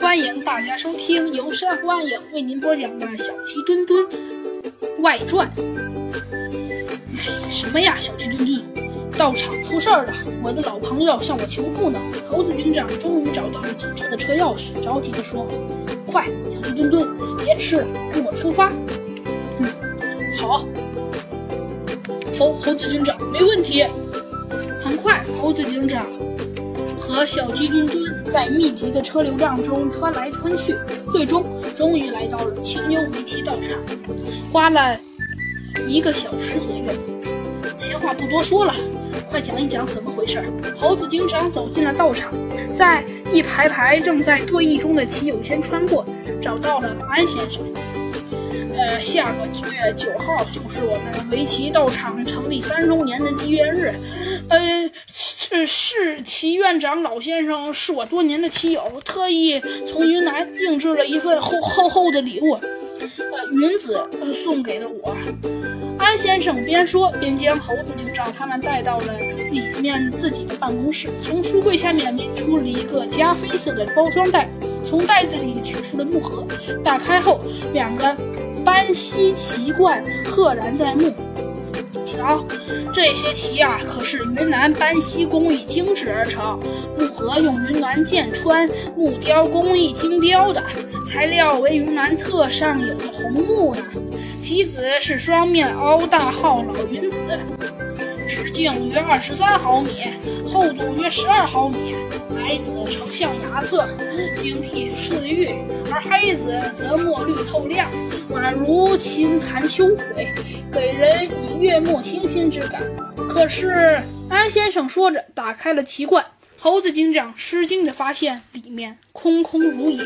欢迎大家收听由珊瑚暗影为您播讲的《小鸡墩墩外传》。什么呀，小鸡墩墩？道场出事儿了，我的老朋友向我求助呢。猴子警长终于找到了警车的车钥匙，着急地说：“快，小鸡墩墩，别吃了，跟我出发。”嗯，好。猴猴子警长，没问题。很快，猴子警长。和小鸡墩墩在密集的车流量中穿来穿去，最终终于来到了清幽围棋道场，花了一个小时左右。闲话不多说了，快讲一讲怎么回事。猴子警长走进了道场，在一排排正在对弈中的棋友间穿过，找到了安先生。呃，下个月九号就是我们围棋道场成立三周年的纪念日，呃。是是，齐院长老先生是我多年的棋友，特意从云南定制了一份厚厚厚的礼物，呃，云子送给了我。安先生边说边将猴子警长他们带到了里面自己的办公室，从书柜下面拎出了一个加啡色的包装袋，从袋子里取出了木盒，打开后，两个斑犀棋罐赫然在目。瞧，这些旗啊，可是云南班锡工艺精制而成，木盒用云南剑川木雕工艺精雕的，材料为云南特上有的红木呢。棋子是双面凹大号老云子，径约二十三毫米，厚度约十二毫米。白子呈象牙色，晶体似玉，而黑子则墨绿透亮，宛如清潭秋水，给人以悦目清新之感。可是，安先生说着，打开了奇罐，猴子警长吃惊地发现里面空空如也。